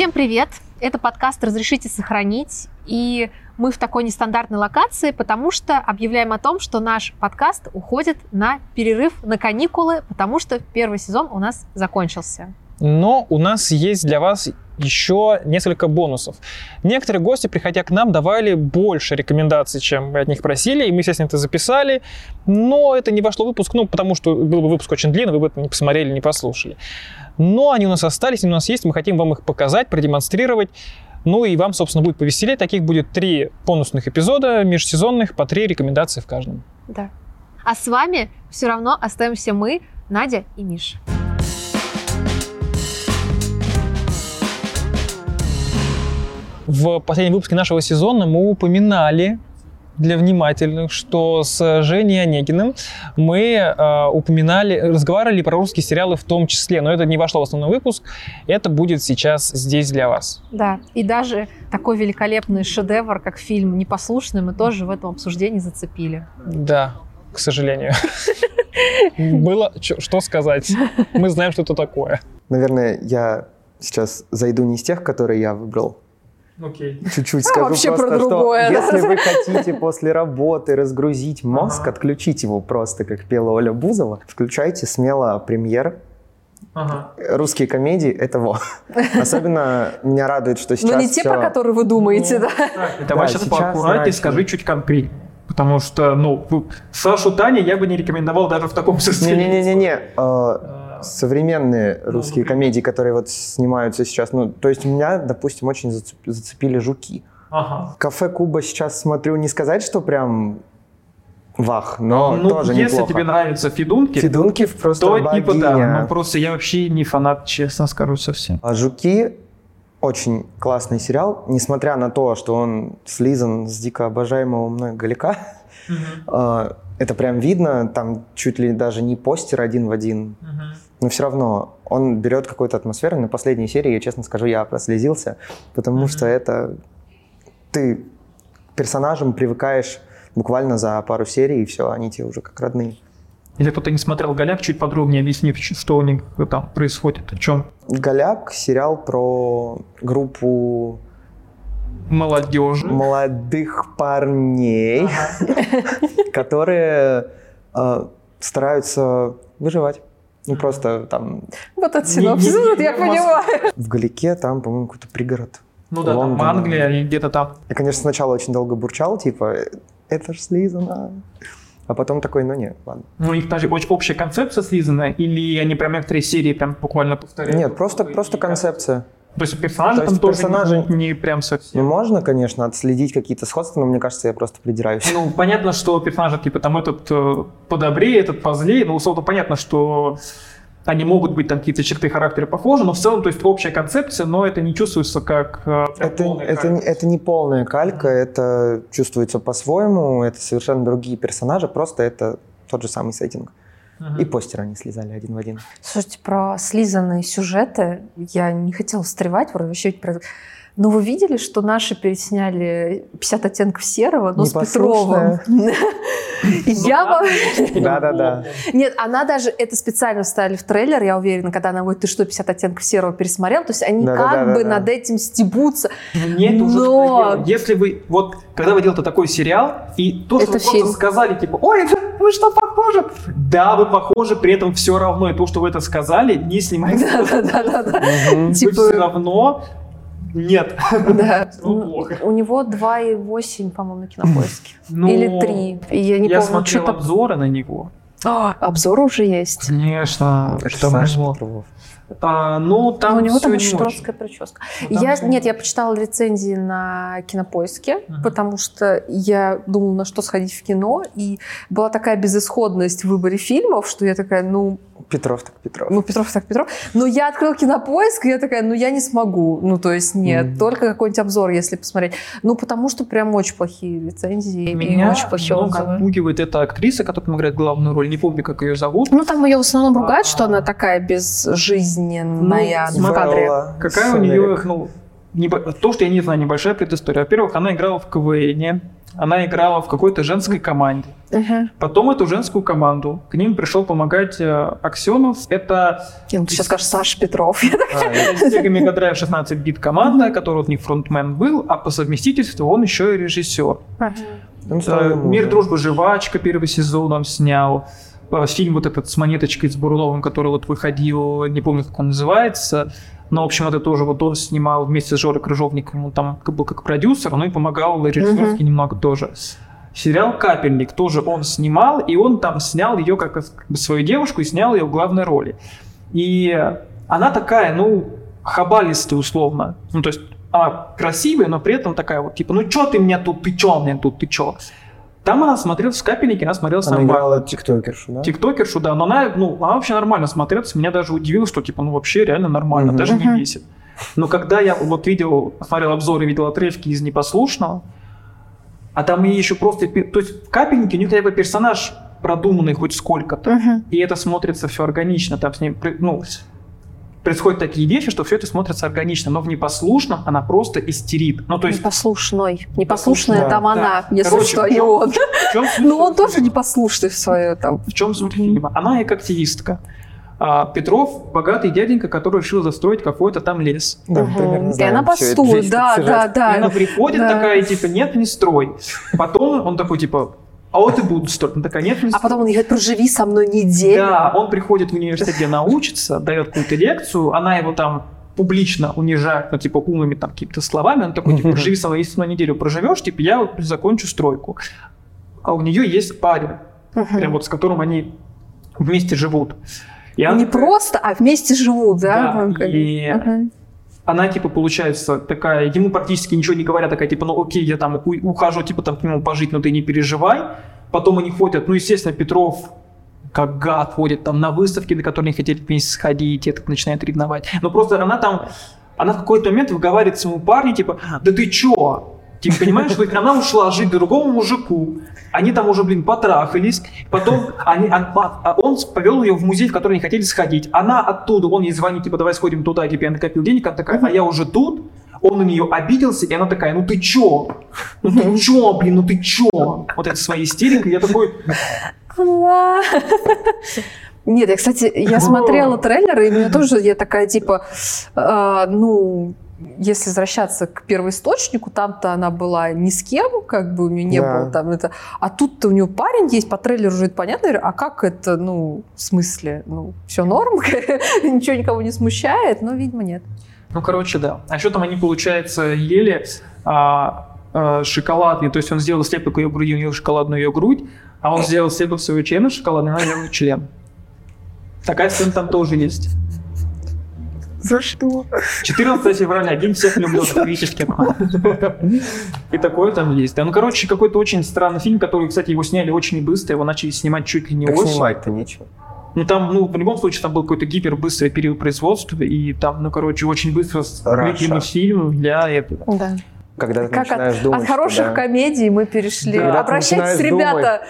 Всем привет! Это подкаст «Разрешите сохранить». И мы в такой нестандартной локации, потому что объявляем о том, что наш подкаст уходит на перерыв, на каникулы, потому что первый сезон у нас закончился. Но у нас есть для вас еще несколько бонусов. Некоторые гости, приходя к нам, давали больше рекомендаций, чем мы от них просили, и мы, естественно, это записали, но это не вошло в выпуск, ну, потому что был бы выпуск очень длинный, вы бы это не посмотрели, не послушали. Но они у нас остались, они у нас есть, мы хотим вам их показать, продемонстрировать. Ну и вам, собственно, будет повеселее. Таких будет три бонусных эпизода межсезонных, по три рекомендации в каждом. Да. А с вами все равно остаемся мы, Надя и Миша. В последнем выпуске нашего сезона мы упоминали для внимательных, что с Женей Онегиным мы э, упоминали, разговаривали про русские сериалы в том числе, но это не вошло в основной выпуск, это будет сейчас здесь для вас. Да, и даже такой великолепный шедевр, как фильм «Непослушный», мы тоже в этом обсуждении зацепили. Да, к сожалению. Было что сказать. Мы знаем, что это такое. Наверное, я сейчас зайду не из тех, которые я выбрал, Окей. Чуть-чуть А, скажу вообще просто, про что другое, да. если вы хотите после работы разгрузить мозг, Ага. отключить его просто, как пела Оля Бузова, включайте смело премьер. Ага. Русские комедии — это во. Особенно меня радует, что сейчас Но Ну, не те, всё- про которые вы думаете, да? Давай Да, сейчас сейчас поаккуратнее, скажи чуть конкретнее. Потому что, ну, Сашу Таня я бы не рекомендовал даже в таком состоянии. Не-не-не-не. Современные русские например? комедии, которые вот снимаются сейчас, ну, то есть меня, допустим, очень зацеп- зацепили «Жуки». Ага. «Кафе Куба» сейчас смотрю, не сказать, что прям вах, но ну, тоже если неплохо. тебе нравятся фидунки, Федунки просто то типа да. богиня. Ну, просто я вообще не фанат, честно скажу, совсем. А «Жуки» очень классный сериал, несмотря на то, что он слизан с дико обожаемого мной Галика. А, Это прям видно, там чуть ли даже не постер один в один. Но все равно он берет какую-то атмосферу. На последней серии, я честно скажу, я прослезился, потому Мгм. что это... Ты к персонажам привыкаешь буквально за пару серий, и все, они тебе уже как родные. Если кто-то не смотрел «Голяк», чуть подробнее объясни, что у них там происходит, о чем «Голяк» — сериал про группу молодежи. молодых парней, которые э, стараются выживать. Ну, просто там Вот этот Не- синопсис, не- вот я понимаю. в Галике, там, по-моему, какой-то пригород. Ну да, там Лондон. Англия где-то там. Я, конечно, сначала очень долго бурчал, типа, это ж слизано. А потом такой, ну нет, ладно. Ну, у них даже очень общая концепция слизана, или они прям некоторые серии прям буквально повторяют? Нет, просто, просто концепция. То есть персонажи То там есть тоже персонажи- не, не прям Ну, совсем. можно, конечно, отследить какие-то сходства, но мне кажется, я просто придираюсь. Ну, понятно, что персонажи, типа, там этот э, подобрее, этот позлее, ну, условно, понятно, что они могут быть там какие-то черты характера похожи, но в целом, то есть общая концепция, но это не чувствуется как э, Это, это, калька. это не полная калька, это чувствуется по-своему, это совершенно другие персонажи, просто это тот же самый сеттинг. И постеры они слезали один в один. Слушайте, про слизанные сюжеты я не хотела встревать. Вообще, про- но вы видели, что наши пересняли 50 оттенков серого, но с Петровым? И Я Ну, во- Да-да-да. Нет, она даже это специально вставили в трейлер, я уверена, когда она говорит, ты что, 50 оттенков серого пересмотрел? То есть они как бы над этим стебутся. Ну, Нет, уже. Если вы, вот, когда вы делаете такой сериал, и то, что Это вы просто сказали, типа, ой, вы что, похожи? Да, вы похожи, при этом все равно, и то, что вы это сказали, не снимается. Вы Типа- все равно нет. Да. Ну, плохо. У него 2,8, по-моему, на кинопоиске. Ну, Или 3. Я не Я помню, смотрел что-то... обзоры на него. А, обзор уже есть. Конечно. Это что Саша было. Петров. А, ну, там у него там очень жесткая прическа. Ну, там Я, нет, я почитала рецензии на кинопоиске, Мгм. потому что я думала, на что сходить в кино, и была такая безысходность в выборе фильмов, что я такая, ну, Петров так Петров. ну Петров так Петров. Но я открыла кинопоиск, и я такая, ну я не смогу. Ну, то есть нет, Мгм. только какой-нибудь обзор, если посмотреть. Ну, потому что прям очень плохие рецензии, и Меня очень плохие отзывы. запугивает эта актриса, которая играет главную роль. Не помню, как ее зовут. Ну, там ее в основном ругают, А. что она такая безжизненная Ну, в кадре. Вэлла Какая у нее, ну, небо- то, что я не знаю, небольшая предыстория. Во-первых, она играла в КВН, она играла в какой-то женской команде. Мгм. Потом эту женскую команду к ним пришел помогать э, Аксенов. Это Ну, ты сейчас скажешь Саша Петров. А, Sega Mega Drive 16 бит команда, которая от них фронтмен был, а по совместительству он еще и режиссер. ну, Э, Мир, дружба, жвачка первый сезон он снял. Э, Фильм вот этот с монеточкой с Бурловым, который вот выходил, не помню, как он называется. Но, в общем, это тоже вот он снимал вместе с Жорой Крыжовником. Он там был как продюсер, но и помогал режиссерски немного тоже. Сериал «Капельник» тоже он снимал, и он там снял ее как, как бы свою девушку и снял ее в главной роли. И она такая, ну, хабалистая условно. Ну, то есть она красивая, но при этом такая вот, типа, ну, чё ты меня тут, ты чё мне тут, ты чё? Там она смотрелась в «Капельнике», она смотрелась Она нормально. играла тиктокершу, да? Тиктокершу, да, но она, ну, она вообще нормально смотрелась. Меня даже удивило, что, типа, ну, вообще реально нормально, даже не бесит. Но когда я вот видел, смотрел обзоры, видел отрывки из «Непослушного», а там и еще просто... То есть в «Капельнике» у них хотя бы персонаж продуманный хоть сколько-то. Мгм. И это смотрится все органично. Там с ним, ну, происходят такие вещи, что все это смотрится органично. Но в «Непослушном» она просто истерит. Ну, то есть... Непослушной. Непослушная Да, там да. она, если Короче, что, не он. суть Ну, он тоже непослушный в свое там. В чем суть фильма? Она как активистка. А Петров богатый дяденька, который решил застроить какой-то там лес. Да, Мгм. примерно И она постует, да, этот да, сюжет. И она да. приходит да. такая, типа, нет, не строй. Потом он такой, типа, а вот и буду строить. Она такая, нет, не А потом он говорит, проживи со мной неделю. Да, он приходит в университет, где она учится, дает какую-то лекцию, она его там публично унижает, ну, типа, умными там какими-то словами, он такой, типа, живи со мной, если на неделю проживешь, типа, я вот закончу стройку. А у нее есть парень, прям вот с которым они вместе живут. И она Не просто, а вместе живут, да? Да, и. Она, типа, получается такая, ему практически ничего не говоря, такая, типа, ну окей, я там ухожу, типа, там к нему пожить, но ты не переживай. Потом они ходят, ну, естественно, Петров как гад ходит там на выставки, на которые они хотели вместе сходить, и это начинает ревновать. Но просто она там, она в какой-то момент выговаривает своему парню, типа, да ты чё? Типа, понимаешь, что она ушла жить другому мужику, они там уже, блин, потрахались, потом они, а- а он повел ее в музей, в который они хотели сходить. Она оттуда, он ей звонит, типа, давай сходим туда, типа, я накопил денег, она такая, а я уже тут, он на нее обиделся, и она такая, ну ты чё? Ну ты чё, блин, ну ты чё? Вот это своей истерикой, я такой. Нет, я, кстати, я смотрела трейлеры, и мне тоже, я такая, типа, э, ну, если возвращаться к первоисточнику, там-то она была ни с кем, как бы у нее не Да. было там это. А тут-то у нее парень есть, по трейлеру уже это понятно. Я говорю, а как это, ну, в смысле, ну, все норм, ничего никого не смущает, но, видимо, нет. Ну, короче, да. А еще там они, получается, ели а, а, шоколадный, то есть он сделал слепок ее груди, у нее шоколадную ее грудь, а он сделал слепок своего члена шоколадный, она сделала член. Такая сцена там тоже есть. За что? 14 февраля, день всех влюбленных, критически. И такое там есть. Да, ну, короче, какой-то очень странный фильм, который, кстати, его сняли очень быстро, его начали снимать чуть ли не Так осенью. снимать-то нечего. Ну, там, ну, в любом случае, там был какой-то гипербыстрый период производства, и там, ну, короче, очень быстро выглядел фильм для этого. Да. Когда ты Как от, начинаешь думать, от хороших что, да, комедий мы перешли. Да. Обращайтесь, ребята.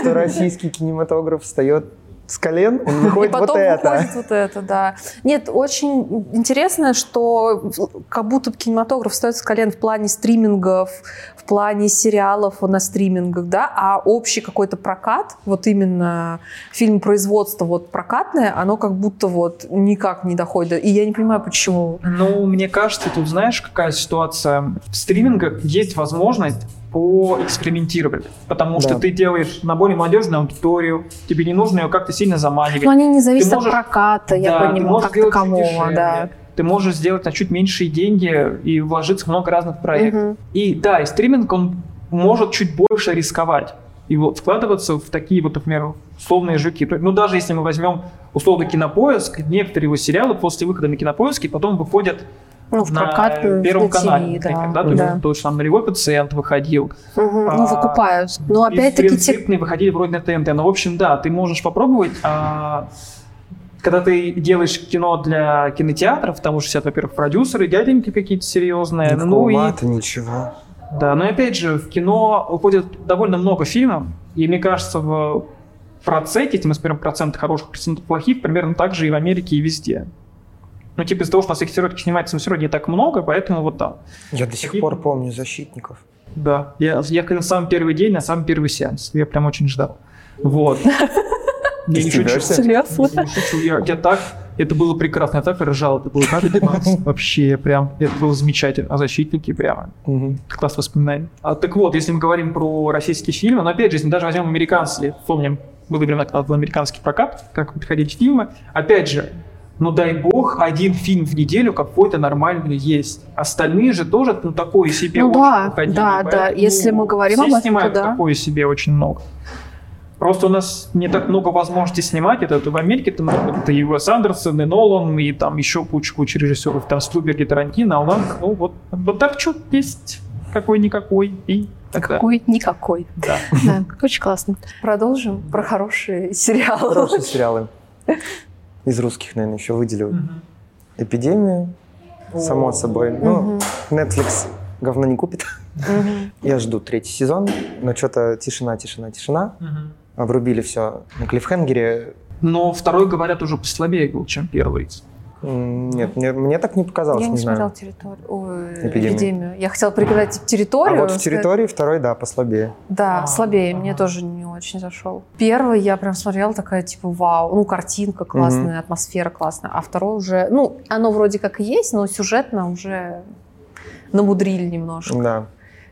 что российский кинематограф встает с колен, он И выходит вот потом это. выходит вот это, да. Нет, очень интересно, что как будто кинематограф встает с колен в плане стримингов, в плане сериалов на стримингах, да, а общий какой-то прокат, вот именно фильм производства вот прокатное, оно как будто вот никак не доходит. И я не понимаю, почему. Ну, мне кажется, тут знаешь, какая ситуация? В стримингах есть возможность поэкспериментировать, потому что Да. ты делаешь на более молодежную аудиторию, тебе не нужно ее как-то сильно заманивать. Но они не зависят можешь- от проката, я Да, понимаю, как такового, да. Ты можешь сделать на чуть меньшие деньги и вложиться в много разных проектов. Мгм. И да, и стриминг, он может чуть больше рисковать. И вот вкладываться в такие вот, например, условные жуки. Ну, даже если мы возьмем условно кинопоиск, некоторые его сериалы после выхода на кинопоиске потом выходят Ну, в на прокат э, Первом на канале, например, да, то да. есть, то есть там нулевой пациент выходил. Ну, А, выкупают. Но опять-таки те... выходили вроде на ТНТ. Ну, в общем, да, ты можешь попробовать, а, когда ты делаешь кино для кинотеатров, там уже сидят, во-первых, продюсеры, дяденьки какие-то серьезные, ну и Никакого ничего. Да, но и опять же, в кино уходит довольно много фильмов, и мне кажется, в проценте, если мы смотрим процент хороших, процент плохих, примерно так же и в Америке, и везде. Ну, типа из-за того, что на всех стероидах снимается все равно не так много, поэтому вот там. Я до сих пор помню «Защитников». Да, я, я ходил самый первый день на самый первый сеанс. Я прям очень ждал. Вот. Я не шучу. Серьезно? Я не шучу. Я, я так, это было прекрасно. Я так ржал. Это было так вообще прям, это было замечательно. А защитники прямо. Класс воспоминаний. А, так вот, если мы говорим про российские фильмы, но опять же, если мы даже возьмем американские, помним, было время, когда был американский прокат, как приходили фильмы, опять же, ну дай бог, один фильм в неделю какой-то нормальный есть. Остальные же тоже ну, такое себе Ну очень да, выходили, да, да. Если мы говорим все об этом, снимают да. такое себе очень много. Просто у нас не так много возможностей снимать. Это, это в Америке, это, это и Уэс Андерсон, и Нолан, и там еще куча-куча режиссеров, там Спилберг и Тарантино, а у нас, ну вот, вот так что есть какой-никакой, и тогда. Какой никакой. Да. Да, очень классно. Продолжим про хорошие сериалы. Хорошие сериалы. Из русских, наверное, еще выделю «Эпидемию», само собой. Ну. Netflix говно не купит. Я жду третий сезон, но что-то тишина, тишина, тишина. Обрубили все на клиффхенгере. Но второй, говорят, уже послабее был, чем первый. Нет, мне, мне так не показалось, Я не, не знаю. смотрела территорию. Ой, Эпидемию. эпидемию. Я хотела пригадать А территорию. вот в сказать- территории второй, да, послабее. Да, А, слабее. ага. Мне тоже не очень зашел. Первый я прям смотрела такая, типа, вау. Ну, картинка классная, атмосфера классная. А второй уже, ну, оно вроде как и есть, но сюжетно уже намудрили немножко. Да.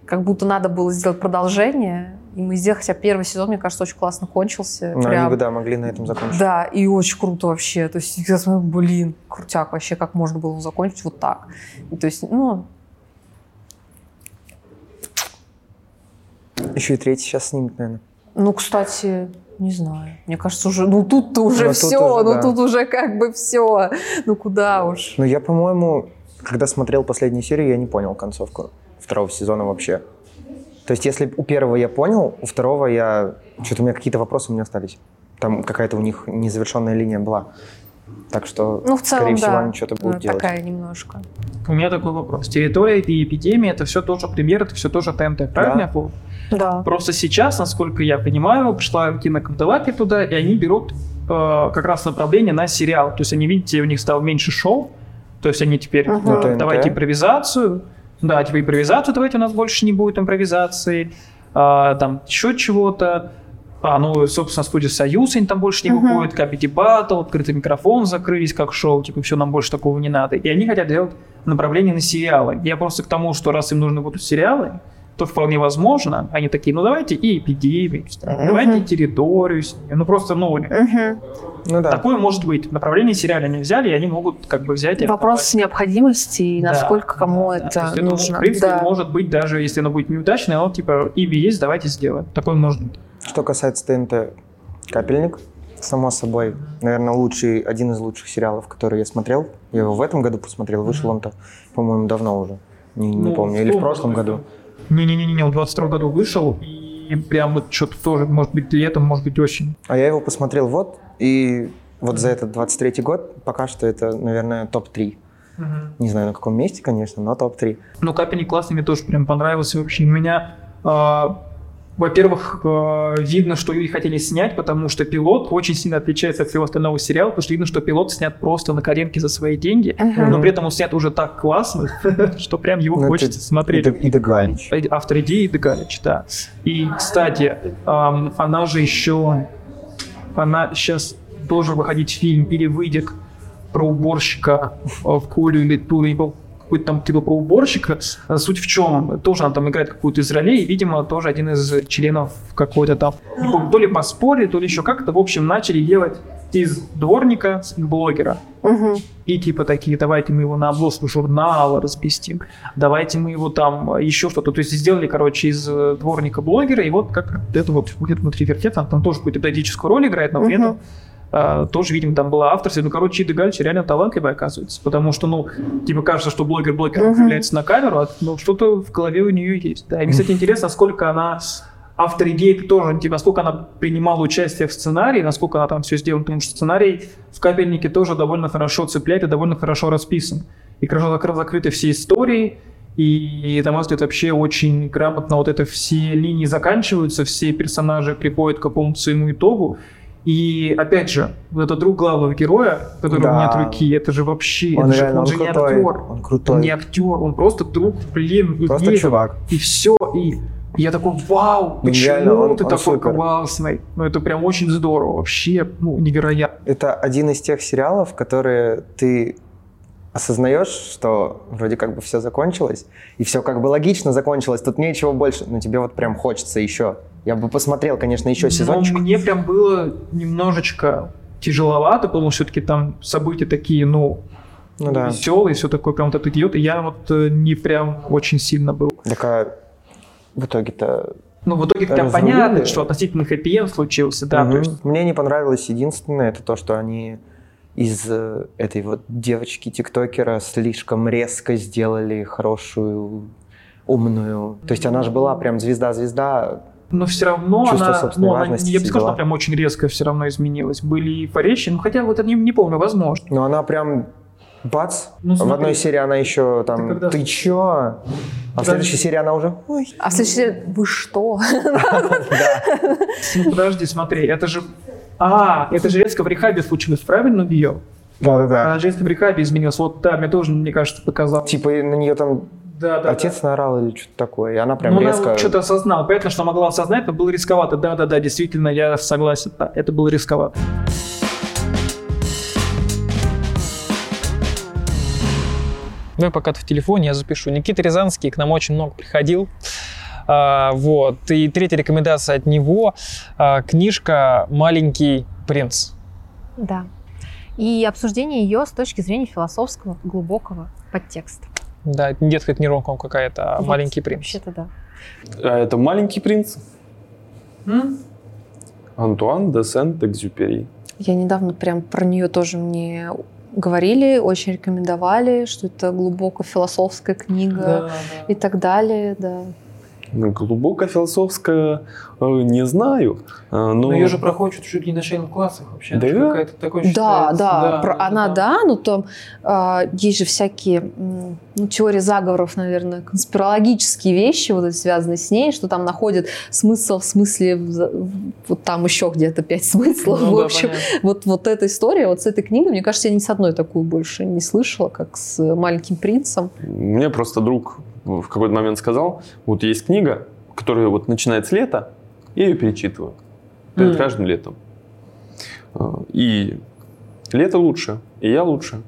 Как будто надо было сделать продолжение. И мы сделали, хотя первый сезон, мне кажется, очень классно кончился. Но Прям- они бы, да, могли на этом закончить. Да, и очень круто вообще. То есть я смотрю, блин, крутяк вообще, как можно было закончить вот так. И то есть, ну, Еще и третий сейчас снимет, наверное. Ну, кстати, не знаю. Мне кажется, уже, ну тут-то уже Ну, тут все, уже, ну да. тут уже как бы все. Ну куда уж. Но я, по-моему, когда смотрел последнюю серию, я не понял концовку второго сезона вообще. То есть, если у первого я понял, у второго я... Что-то у меня какие-то вопросы у меня остались. Там какая-то у них незавершенная линия была. Так что, Ну, в целом, скорее всего, да. они что-то Ну, будут делать. такая немножко. У меня такой вопрос. Территория и эпидемия это все тоже премьер, это все тоже ТНТ, правильно Да. я понял? Да. Просто сейчас, насколько я понимаю, пришла кинокомпилация туда, и они берут э, как раз направление на сериал. То есть они, видите, у них стало меньше шоу, то есть они теперь ТНТ. давайте импровизацию, да, типа импровизацию давайте, у нас больше не будет импровизации, а, там еще чего-то. А, ну, собственно, студия Союз, они там больше не Мгм. выходят, Comedy Battle, открытый микрофон закрылись как шоу, типа, все, нам больше такого не надо. И они хотят делать направление на сериалы. Я просто к тому, что раз им нужны будут сериалы, то вполне возможно, они такие, ну давайте и эпидемию, Мгм. давайте территорию, снимем». ну просто, ну, Мгм. Ну да. такое может быть. Направление сериала они взяли, и они могут как бы взять и Вопрос необходимости и Да, насколько кому да, то это это, нужно. в принципе, Да. может быть, даже если оно будет неудачное, оно типа ими есть, давайте сделаем. Такое может быть. Что касается ТНТ, «Капельник», само собой, наверное, лучший, один из лучших сериалов, который я смотрел. Я его в этом году посмотрел, вышел он-то, по-моему, давно уже. Не, не Ну, помню, или в прошлом году. Не-не-не, он в 22 году вышел, и прям вот что-то тоже, может быть, летом, может быть, очень. А я его посмотрел вот, и вот за этот 23 год пока что это, наверное, топ-3. Не знаю, на каком месте, конечно, но топ-3. Ну, капельник классный, мне тоже прям понравился вообще. У меня, а, во-первых, а, видно, что их хотели снять, потому что пилот очень сильно отличается от всего остального сериала, потому что видно, что пилот снят просто на коленке за свои деньги, Мгм. но при этом он снят уже так классно, что прям его Ну, хочется смотреть. это Ида Галич. Автор идеи Ида Галич, да. И, кстати, она же еще, она сейчас должен выходить фильм или выйдет про уборщика э, в Курю или Туле, какой-то там типа про уборщика. А Суть в чем? Тоже она там играет какую-то из ролей, и, видимо, тоже один из членов какой-то там, то ли по споре, то ли еще как-то, в общем, начали делать из дворника блогера. Мгм. И типа такие, давайте мы его на обложку журнала разместим, давайте мы его там еще что-то. То есть сделали, короче, из э, дворника блогера, и вот как это вот будет внутри вертеться, там тоже какую-то эпизодическую роль играет, но при этом а, тоже, видимо, там была авторская. Ну, короче, Ида Галич реально талантливая, оказывается. Потому что, ну, типа, кажется, что блогер блогером Мгм. появляется на камеру, а ну, что-то в голове у нее есть. Да, и мне, кстати, интересно, насколько она автор идеи тоже, типа, насколько она принимала участие в сценарии, насколько она там все сделала, потому что сценарий в «Капельнике» тоже довольно хорошо цепляет и довольно хорошо расписан. И хорошо зак- закрыты все истории, и, на мой взгляд, вообще очень грамотно вот это все линии заканчиваются, все персонажи приходят к какому-то своему итогу, И опять же, вот этот друг главного героя, у которого Да. нет руки, это же вообще, Он это же, реально, он он же не крутой. актер. Он крутой. Он не актер, он просто друг, блин, Просто людей. чувак. И все. И я такой, вау, Ну, почему реально, он- ты он такой супер. классный? Ну, это прям очень здорово, вообще, ну, невероятно. Это один из тех сериалов, которые ты осознаешь, что вроде как бы все закончилось, и все как бы логично закончилось, тут нечего больше, но тебе вот прям хочется еще. Я бы посмотрел, конечно, еще сезончик. Но мне прям было немножечко тяжеловато, потому что все-таки там события такие, ну, Ну да. веселые, все такое прям вот это идет, и я вот э, не прям очень сильно был. Так а в итоге-то... Ну, в итоге прям понятно, что относительно хэппи случился, да, Мгм. то есть Мне не понравилось единственное, это то, что они из э, этой вот девочки-тиктокера слишком резко сделали хорошую, умную. То есть она же была прям звезда-звезда. Но все равно Чувство она, ну, она, я бы не сказал, что она прям очень резко все равно изменилась. Были и поречи, ну хотя вот это не, не помню, возможно. Но она прям бац. Ну, в смотри. одной серии она еще там, Ты когда- ты чё? А в следующей серии она уже, ой. А в следующий вы что? Ну, подожди, смотри, это же... А, это же резко в рехабе случилось, правильно, у нее? Да-да-да. А резко в рехабе изменилось. Вот, да, мне тоже, мне кажется, показал. Типа на нее там Да, да, отец наорал или что-то такое, и она прям ну, резко... она что-то осознала. Понятно, что могла осознать, но было рисковато. Да-да-да, действительно, я согласен. Да, это было рисковато. Давай пока ты в телефоне, я запишу. Никита Рязанский к нам очень много приходил. А, вот. И третья рекомендация от него. а, книжка «Маленький принц». Да. И обсуждение ее с точки зрения философского глубокого подтекста. Да, это не детская книжонка какая-то, а Вот, «Маленький принц». Вообще-то да. А это маленький принц М? Антуан де Сент-Экзюпери. Я недавно прям про нее тоже мне говорили, очень рекомендовали, что это глубоко философская книга и так далее, да. Ну, Глубоко философская, э, не знаю. э, Но, Но ее же проходят чуть ли не на шейных классах вообще. Да? Она какая-то такой Да, считается. да, про- она да, но там а, есть же всякие ну, теории заговоров, наверное, конспирологические вещи, вот эти, связанные с ней, что там находят смысл в смысле, в вот там еще где-то пять смыслов, Ну в да, общем. понятно. Вот, вот эта история, вот с этой книгой, мне кажется, я ни с одной такую больше не слышала, как с «Маленьким принцем». Мне просто друг в какой-то момент сказал, вот есть книга, которая вот начинает с лета, я ее перечитываю перед Мгм. каждым летом. Э, И лето лучше, и я лучше.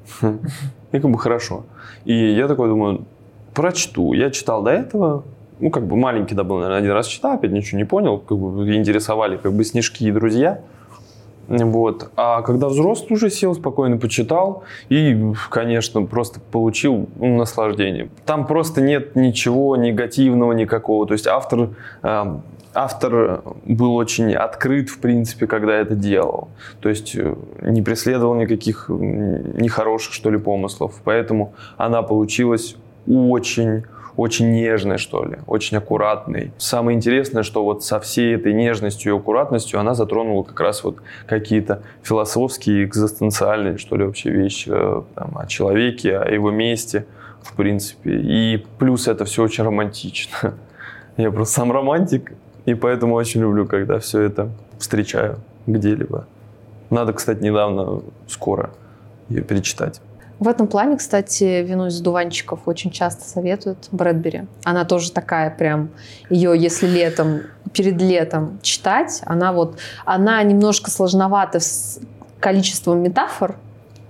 И как бы хорошо. И я такой думаю, прочту. Я читал до этого, ну, как бы маленький, да, был, наверное, один раз читал, опять ничего не понял, как бы интересовали как бы снежки и друзья. Вот. А когда взрослый уже сел, спокойно почитал и, конечно, просто получил наслаждение. Там просто нет ничего негативного никакого. То есть автор, э, автор был очень открыт, в принципе, когда это делал. То есть э, не преследовал никаких нехороших, что ли, помыслов. Поэтому она получилась очень очень нежной, что ли, очень аккуратной. Самое интересное, что вот со всей этой нежностью и аккуратностью она затронула как раз вот какие-то философские, экзистенциальные, что ли, вообще вещи э, там, о человеке, о его месте, в принципе. И плюс это все очень романтично. Я просто сам романтик, и поэтому очень люблю, когда все это встречаю где-либо. Надо, кстати, недавно, скоро ее перечитать. В этом плане, кстати, вино из дуванчиков очень часто советуют Брэдбери. Она тоже такая прям, ее если летом, перед летом читать, она вот, она немножко сложновата с количеством метафор,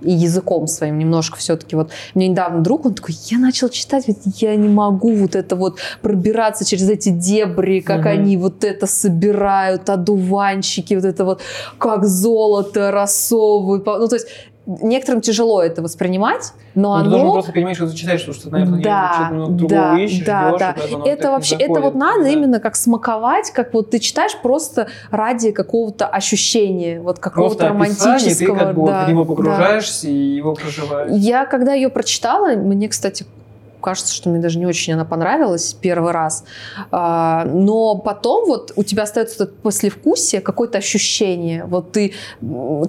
и языком своим немножко все-таки. Вот мне недавно друг, он такой, я начал читать, ведь я не могу вот это вот пробираться через эти дебри, как Мгм. они вот это собирают, одуванчики, вот это вот как золото рассовывают. Ну, то есть некоторым тяжело это воспринимать, но Ну, ты должен оно... просто понимаешь, что зачитаешь, потому что, наверное, Да, что-то другого да, ищешь, да, ждешь, да. оно Это не вообще, это заходит. вот надо Да. именно как смаковать, как вот ты читаешь просто ради какого-то ощущения, вот какого-то романтического. ты как бы вот да, в него да. погружаешься и его проживаешь. Я когда ее прочитала, мне, кстати, кажется, что мне даже не очень она понравилась первый раз. А, но потом вот у тебя остается это послевкусие, какое-то ощущение. Вот ты,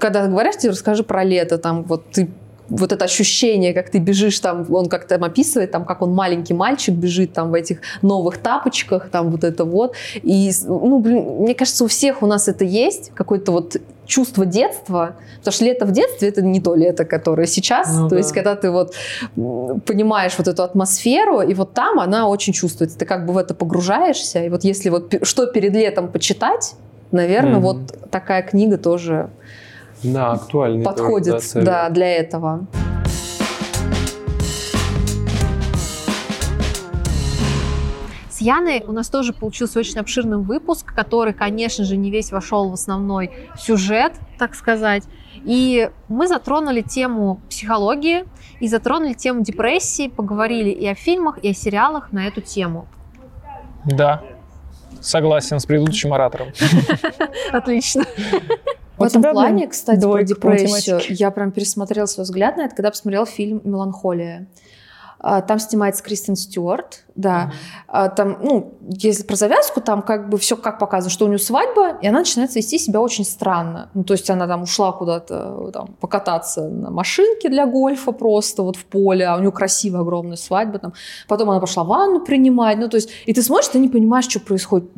когда говорят тебе, расскажи про лето, там вот ты вот это ощущение, как ты бежишь там, он как там описывает, там, как он маленький мальчик бежит там в этих новых тапочках, там вот это вот. И, ну, блин, мне кажется, у всех у нас это есть, какое-то вот чувство детства, потому что лето в детстве это не то лето, которое сейчас. Ну то да. есть, когда ты вот понимаешь вот эту атмосферу, и вот там она очень чувствуется. Ты как бы в это погружаешься. И вот если вот что перед летом почитать, наверное, Мгм. вот такая книга тоже Да, актуальный. подходит да, да, для этого. С Яной у нас тоже получился очень обширный выпуск, который, конечно же, не весь вошел в основной сюжет, так сказать. И мы затронули тему психологии и затронули тему депрессии, поговорили и о фильмах, и о сериалах на эту тему. Да. Согласен с предыдущим оратором. Отлично. В У этом плане, кстати, про депрессию, я прям пересмотрела свой взгляд на это, когда посмотрела фильм «Меланхолия». А, Там снимается Кристен Стюарт, да. А, Там, ну, если про завязку, там как бы все как показано, что у нее свадьба, и она начинает вести себя очень странно. Ну, то есть она там ушла куда-то там, покататься на машинке для гольфа просто вот в поле, а у нее красивая огромная свадьба там. Потом она пошла ванну принимать. Ну, то есть, и ты смотришь, ты не понимаешь, что происходит,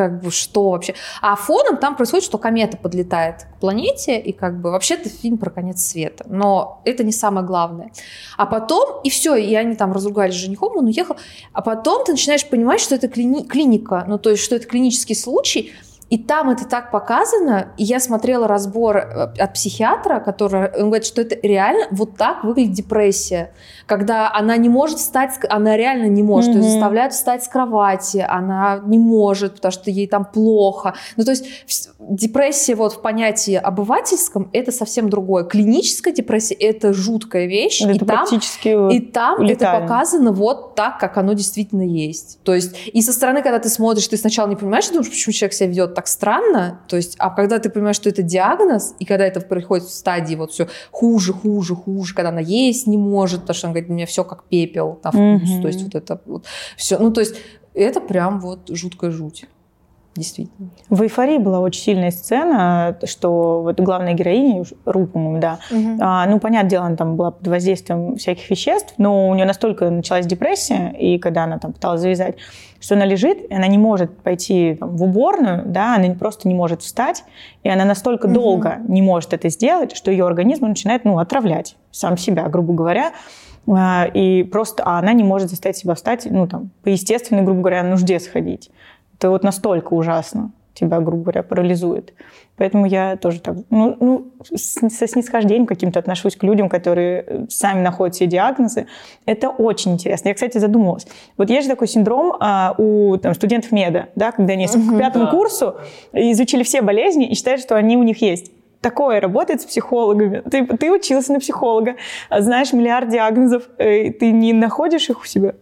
как бы, что вообще. А фоном там происходит, что комета подлетает к планете, и как бы вообще-то фильм про конец света. Но это не самое главное. А потом, и все, и они там разругались с женихом, он уехал. А потом ты начинаешь понимать, что это клини- клиника, ну, то есть, что это клинический случай, и там это так показано, и я смотрела разбор э, от психиатра, который, он говорит, что это реально вот так выглядит депрессия, когда она не может встать, она реально не может, ее Мгм. заставляют встать с кровати, она не может, потому что ей там плохо. Ну, то есть депрессия вот в понятии обывательском это совсем другое. Клиническая депрессия это жуткая вещь, и Это там практически... и там это летально. показано вот так, как оно действительно есть. То есть и со стороны, когда ты смотришь, ты сначала не понимаешь, думаешь, почему человек себя ведет так странно. То есть, а когда ты понимаешь, что это диагноз, и когда это происходит в стадии вот все хуже, хуже, хуже, когда она есть не может, потому что она говорит, у меня все как пепел на вкус. Мгм. То есть вот это вот все. Ну, то есть это прям вот жуткая жуть. Действительно. В «Эйфории» была очень сильная сцена, что вот главная героиня, Ру, по-моему, да, А, ну, понятное дело, она там была под воздействием всяких веществ, но у нее настолько началась депрессия, и когда она там пыталась завязать, что она лежит, и она не может пойти там, в уборную, да, она просто не может встать, и она настолько Мгм. долго не может это сделать, что ее организм начинает, ну, отравлять сам себя, грубо говоря, А, и просто а она не может заставить себя встать, ну, там, по естественной, грубо говоря, нужде сходить. Это вот настолько ужасно тебя, грубо говоря, парализует. Поэтому я тоже так, ну, ну, со снисхождением каким-то отношусь к людям, которые э, сами находят себе диагнозы. Это очень интересно. Я, кстати, задумалась. Вот есть же такой синдром а, у там, студентов меда, да, когда они к пятому Да. курсу изучили все болезни и считают, что они у них есть. Такое работает с психологами. Ты, ты учился на психолога, а знаешь миллиард диагнозов, э, ты не находишь их у себя?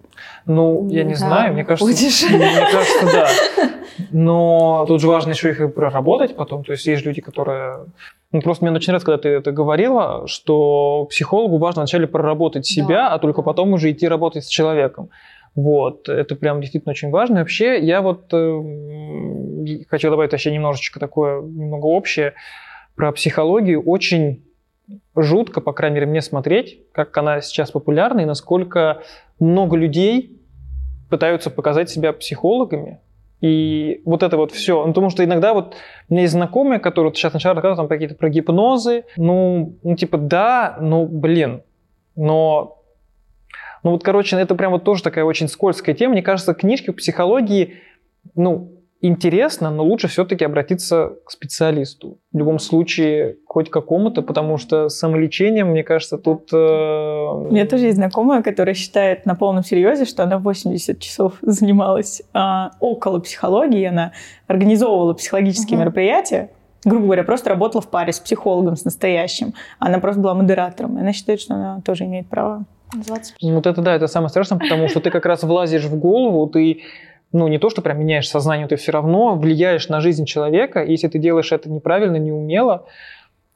Ну, я не Да, знаю, мне кажется, находишь. мне кажется, да. Но тут же важно еще их и проработать потом. То есть есть люди, которые... Ну, просто мне очень нравится, когда ты это говорила, что психологу важно вначале проработать себя, Да, а только потом уже идти работать с человеком. Вот, это прям действительно очень важно. Вообще, я вот э, хочу добавить вообще немножечко такое, немного общее про психологию. Очень жутко, по крайней мере, мне смотреть, как она сейчас популярна и насколько много людей пытаются показать себя психологами. И вот это вот все. Ну, потому что иногда вот у меня есть знакомые, которые вот сейчас сначала рассказывают там какие-то про гипнозы. Ну, ну, типа, да, ну, блин. Но, ну, вот, короче, это прям вот тоже такая очень скользкая тема. Мне кажется, книжки по психологии, ну, интересно, но лучше все-таки обратиться к специалисту. В любом случае, хоть какому-то, потому что самолечением, мне кажется, тут... э, У меня тоже есть знакомая, которая считает на полном серьезе, что она 80 часов занималась а, около психологии, она организовывала психологические Мгм. мероприятия, грубо говоря, просто работала в паре с психологом, с настоящим. Она просто была модератором. И она считает, что она тоже имеет право. Называется Ну, Вот это да, это самое страшное, потому что ты как раз влазишь в голову, ты ну, не то, что прям меняешь сознание, ты все равно влияешь на жизнь человека, и если ты делаешь это неправильно, неумело.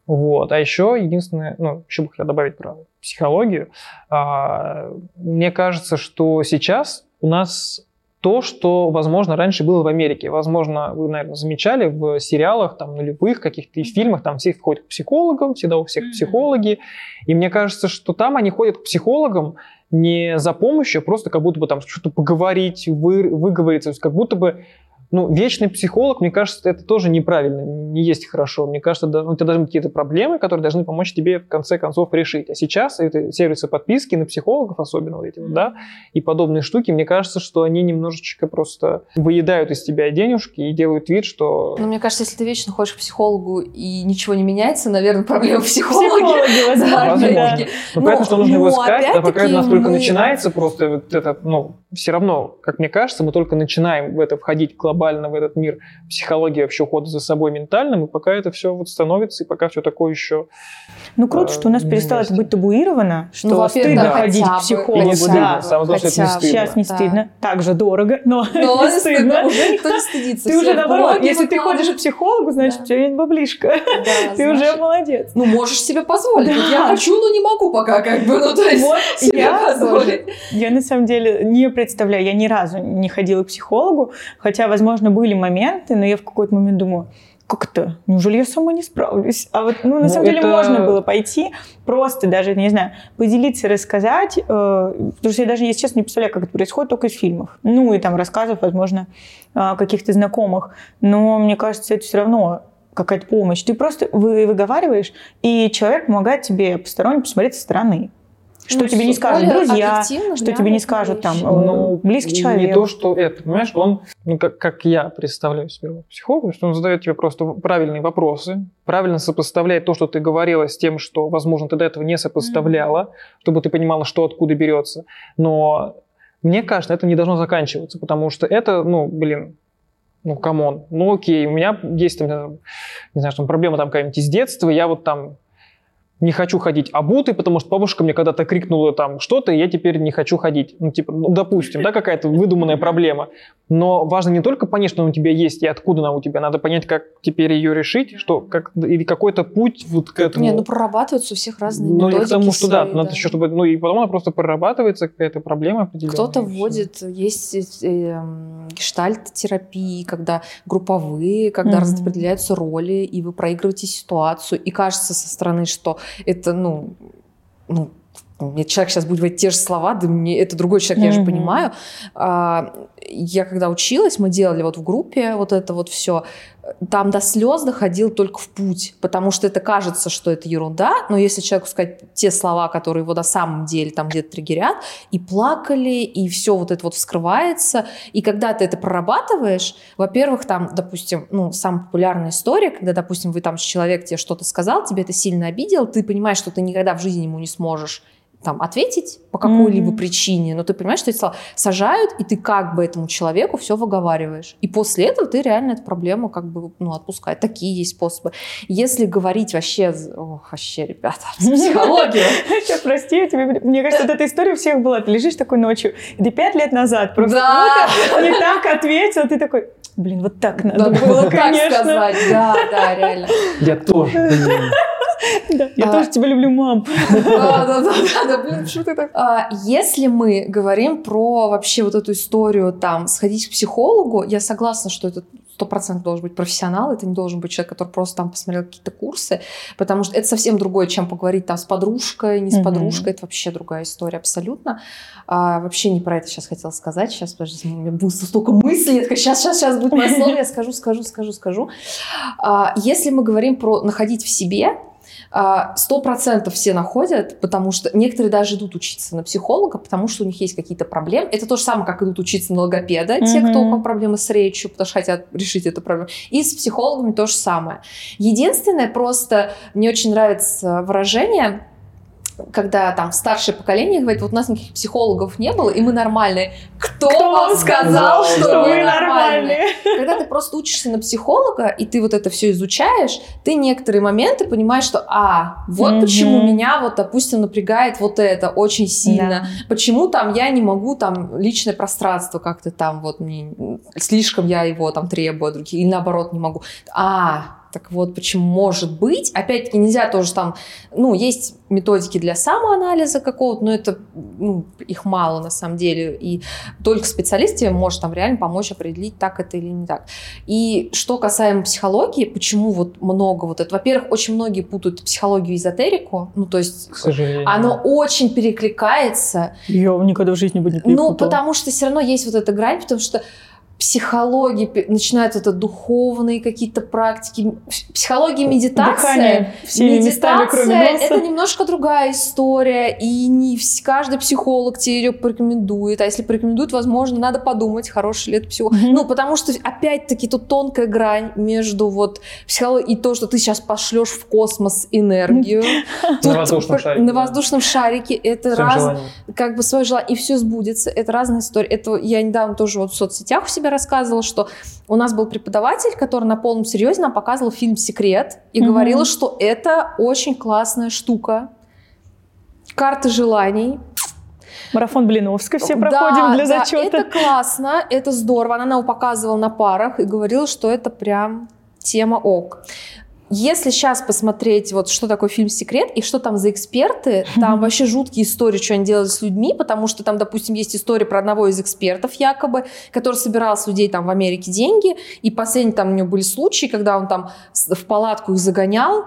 Вот. А еще единственное, ну, еще бы хотел добавить про психологию. А, мне кажется, что сейчас у нас то, что, возможно, раньше было в Америке. Возможно, вы, наверное, замечали в сериалах, там, нулевых каких-то и фильмах, там все ходят к психологам, всегда у всех психологи. И мне кажется, что там они ходят к психологам не за помощью, а просто как будто бы там что-то поговорить, вы, выговориться. Как будто бы ну, вечный психолог, мне кажется, это тоже неправильно, не есть хорошо. Мне кажется, да, ну, у тебя должны быть какие-то проблемы, которые должны помочь тебе в конце концов решить. А сейчас это сервисы подписки на психологов, особенно вот эти вот, да, и подобные штуки, мне кажется, что они немножечко просто выедают из тебя денежки и делают вид, что... Ну, мне кажется, если ты вечно ходишь к психологу и ничего не меняется, наверное, проблема в психологе. Психологи, возможно, да. Возможно. Но понятно, что нужно ну, его искать, а пока это настолько мы- начинается, просто вот это, ну, все равно, как мне кажется, мы только начинаем в это входить глобально, в этот мир психологии, вообще ухода за собой ментальным, и пока это все вот становится, и пока все такое еще... Ну, круто, Э, что у нас перестало это быть табуировано, что Ну, стыдно да, ходить хотя к психологу. И не стыдно, да. самое главное, что это не стыдно. Сейчас не Да. стыдно. Также дорого, но Но не стыдно. Уже никто не стыдится. Ты уже наоборот, если ты ходишь к психологу, значит, Да. у тебя есть баблишка. Да, Ты уже молодец. Ну, можешь себе позволить. Да. Я хочу, но не могу пока, как бы. Ну, то есть, Вот себе я позволить. Я на самом деле не представляю, я ни разу не ходила к психологу, хотя, возможно, были моменты, но я в какой-то момент думаю, как это? Неужели я сама не справлюсь? А вот, ну, на Ну, самом деле, это- можно было пойти, просто даже, не знаю, поделиться, рассказать, э, потому что я даже, если честно, не представляю, как это происходит только из фильмов. Ну, и там рассказов, возможно, э, каких-то знакомых. Но мне кажется, это все равно какая-то помощь. Ты просто вы, выговариваешь, и человек помогает тебе посторонне посмотреть со стороны. Что Ну, тебе не скажут друзья, объективно что тебе не скажут там Ну, близкий человек. Не то, что это, понимаешь, он, ну, как, как я представляю себе психолога, что он задает тебе просто правильные вопросы, правильно сопоставляет то, что ты говорила, с тем, что, возможно, ты до этого не сопоставляла, чтобы ты понимала, что откуда берется. Но мне кажется, это не должно заканчиваться, потому что это, ну, блин, ну, come on, ну, окей, у меня есть, там, не знаю, там проблема там какая-нибудь из детства, я вот там не хочу ходить обутый, потому что бабушка мне когда-то крикнула там что-то, и я теперь не хочу ходить. Ну, типа, ну, допустим, да, какая-то выдуманная проблема. Но важно не только понять, что она у тебя есть и откуда она у тебя, надо понять, как теперь ее решить, что, как, или какой-то путь вот к этому. Не, ну прорабатываются у всех разные Ну, и к тому, что да, свои, надо еще, чтобы, ну, и потом она просто прорабатывается, какая-то проблема определенная. Кто-то вводит, есть э, эм, гештальт-терапии, когда групповые, когда Мгм. распределяются роли, и вы проигрываете ситуацию, и кажется со стороны, что это, ну, ну, мне человек сейчас будет говорить те же слова, да мне это другой человек, я же понимаю. А, я когда училась, мы делали вот в группе вот это вот все, там до слез доходил только в путь, потому что это кажется, что это ерунда, но если человеку сказать те слова, которые его на самом деле там где-то триггерят, и плакали, и все вот это вот вскрывается, и когда ты это прорабатываешь, во-первых, там, допустим, ну, самая популярная история, когда, допустим, вы там человек тебе что-то сказал, тебе это сильно обидел, ты понимаешь, что ты никогда в жизни ему не сможешь там, ответить по какой-либо Мгм. причине, но ты понимаешь, что эти слова сажают, и ты как бы этому человеку все выговариваешь. И после этого ты реально эту проблему как бы ну, отпускаешь. Такие есть способы. Если говорить вообще... Ох, вообще, ребята, психологию. Сейчас, прости, я тебе- мне кажется, вот эта история у всех была. Ты лежишь такой ночью, и ты пять лет назад просто не так ответил, ты такой, блин, вот так надо было, так конечно. сказать. Да, да, реально. Я тоже. Да, я А. тоже тебя люблю, мам. Да, да, да, да, блин, что ты так? А, Если мы говорим про вообще вот эту историю, там, сходить к психологу, я согласна, что это сто процентов должен быть профессионал, это не должен быть человек, который просто там посмотрел какие-то курсы, потому что это совсем другое, чем поговорить там с подружкой, не с подружкой, это вообще другая история абсолютно. А, вообще не про это сейчас хотела сказать, сейчас, подожди, у меня было столько мыслей, я такая, сейчас, сейчас, сейчас будет мое слово, я скажу, скажу, скажу, скажу. А, Если мы говорим про находить в себе, Сто процентов все находят, потому что некоторые даже идут учиться на психолога, потому что у них есть какие-то проблемы. Это то же самое, как идут учиться на логопеда, те, Мгм. кто у кого проблемы с речью, потому что хотят решить эту проблему. И с психологами то же самое. Единственное, просто мне очень нравится выражение, когда там старшее поколение говорит, вот у нас никаких психологов не было, и мы нормальные. Кто, вам сказал, что, что вы нормальные? Когда ты просто учишься на психолога, и ты вот это все изучаешь, ты некоторые моменты понимаешь, что, а, вот Мгм. почему меня, вот, допустим, напрягает вот это очень сильно. Да. Почему там я не могу там личное пространство как-то там вот мне, слишком я его там требую от других, или наоборот не могу. А, так вот, почему может быть? Опять-таки нельзя тоже там, ну, есть методики для самоанализа какого-то, но это, ну, их мало на самом деле, и только специалист тебе может там реально помочь определить, так это или не так. И что касаемо психологии, почему вот много вот это? Во-первых, очень многие путают психологию и эзотерику, ну, то есть К сожалению. оно очень перекликается, Я никогда в жизни бы не ну, перепутала. потому что все равно есть вот эта грань, потому что психологии, начинают это духовные какие-то практики, психология, медитация. Дыхание всеми местами, кроме Медитация носа. это немножко другая история, и не каждый психолог тебе ее порекомендует. А если порекомендует, возможно, надо подумать, хороший ли это психолог. Мгм. Ну, потому что, опять-таки, тут тонкая грань между вот психологией и то, что ты сейчас пошлешь в космос энергию. Тут воздушном шарике, На воздушном шарике. Это раз, как бы свое желание, и все сбудется. Это разная история. Это я недавно тоже вот в соцсетях у себя рассказывала, что у нас был преподаватель, который на полном серьезе нам показывал фильм «Секрет» и Мгм. говорила, что это очень классная штука. Карты желаний. Марафон Блиновской все Да, проходим для да, зачета. это классно, это здорово. Она нам показывала на парах и говорила, что это прям тема ок. Если сейчас посмотреть, вот что такое фильм «Секрет» и что там за эксперты, там вообще жуткие истории, что они делали с людьми, потому что там, допустим, есть история про одного из экспертов якобы, который собирал с людей там в Америке деньги, и последние там у него были случаи, когда он там в палатку их загонял,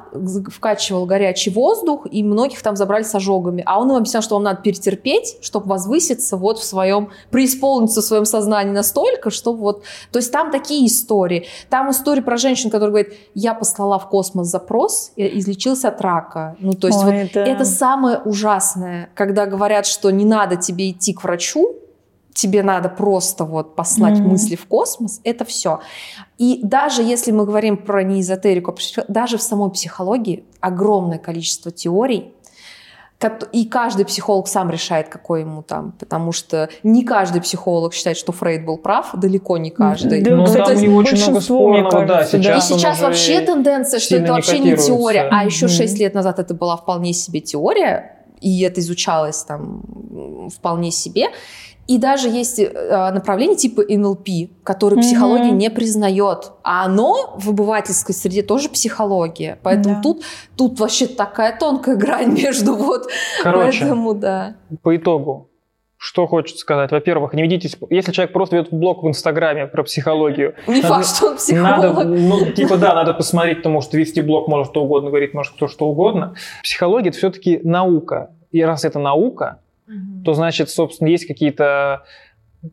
вкачивал горячий воздух, и многих там забрали с ожогами. А он им объяснял, что вам надо перетерпеть, чтобы возвыситься вот в своем, преисполниться в своем сознании настолько, чтобы вот... То есть там такие истории. Там история про женщину, которая говорит, я послала в космос запрос излечился от рака. Ну, то есть Ой, вот это- это самое ужасное, когда говорят, что не надо тебе идти к врачу, тебе надо просто вот послать Мгм. мысли в космос, это все. И даже если мы говорим про не эзотерику, психо- даже в самой психологии огромное количество теорий, и каждый психолог сам решает, какой ему там, потому что не каждый психолог считает, что Фрейд был прав, далеко не каждый. Да, Ну, кстати, там у него очень много спорного, да, кажется, И сейчас он сейчас вообще тенденция, что это вообще не теория, а еще Мгм. 6 лет назад это была вполне себе теория, и это изучалось там вполне себе. И даже есть э, направление типа НЛП, которое Мгм. психология не признает, а оно в обывательской среде тоже психология. Поэтому Да. тут, тут вообще такая тонкая грань между вот. Короче, Поэтому да. по итогу, что хочется сказать? Во-первых, не ведитесь... Если человек просто ведет блог в Инстаграме про психологию, Не Надо- факт, что он надо, психолог. ну, типа, да, надо посмотреть, потому что вести блог может что угодно говорить, может кто что угодно. Психология – это все-таки наука. И раз это наука, то значит, собственно, есть какие-то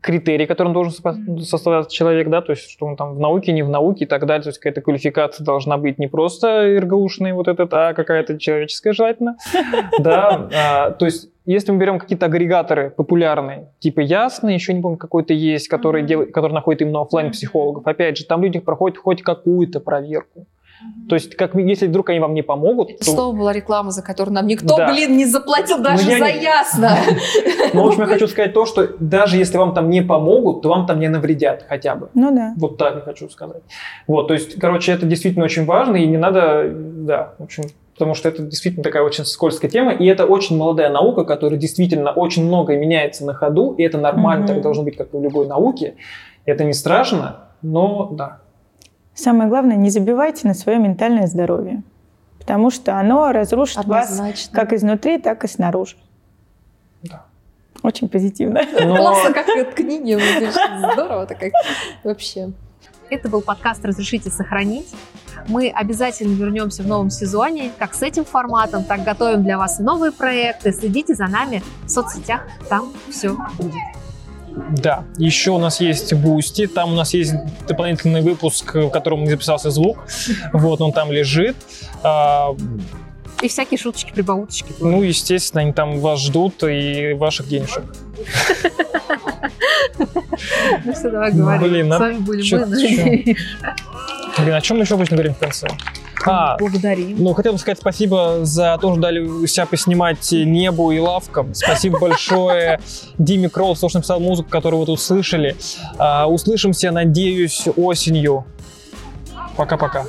критерии, которым должен сопо- составляться человек, да, то есть, что он там в науке, не в науке и так далее, то есть какая-то квалификация должна быть не просто РГУшная вот этот, а какая-то человеческая желательно, да, а, то есть если мы берем какие-то агрегаторы популярные, типа Ясно, еще не помню, какой-то есть, который, делает, который находит именно оффлайн психологов, опять же, там люди проходят хоть какую-то проверку. То есть, как, если вдруг они вам не помогут, Это то снова была реклама, за которую нам никто, Да. блин, не заплатил даже Ну, я за не- ясно. Ну, в общем, я хочу сказать то, что даже если вам там не помогут, то вам там не навредят хотя бы. Ну да. Вот так я хочу сказать. Вот, то есть, короче, это действительно очень важно, и не надо, да, в общем, потому что это действительно такая очень скользкая тема, и это очень молодая наука, которая действительно очень многое меняется на ходу, и это нормально, так должно быть, как и в любой науке. Это не страшно, но да. Самое главное, не забивайте на свое ментальное здоровье, потому что оно разрушит вас Однозначно. как изнутри, так и снаружи. Да. Очень позитивно. Но- Классно, как от книги. Здорово, так как вообще. Это был подкаст «Разрешите сохранить». Мы обязательно вернемся в новом сезоне, как с этим форматом, так готовим для вас новые проекты. Следите за нами в соцсетях, там все будет. Да, еще у нас есть Бусти, там у нас есть дополнительный выпуск, в котором не записался звук, вот он там лежит. А, И всякие шуточки, прибауточки. Ну, естественно, они там вас ждут и ваших денежек. Ну все, давай говори. Блин, С надо вами были мы. Блин, о чем мы еще обычно говорим в конце? А, Благодарим. ну, хотел бы сказать спасибо за то, что дали себя поснимать небу и лавкам. Спасибо большое Диме Кролл, что написал музыку, которую вы тут слышали. А, услышимся, надеюсь, осенью. Пока-пока.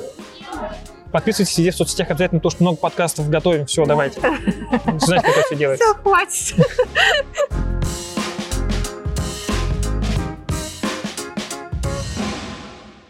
Подписывайтесь везде в соцсетях обязательно, потому что много подкастов готовим. Все, давайте. Знаете, как это все делается. Все, хватит.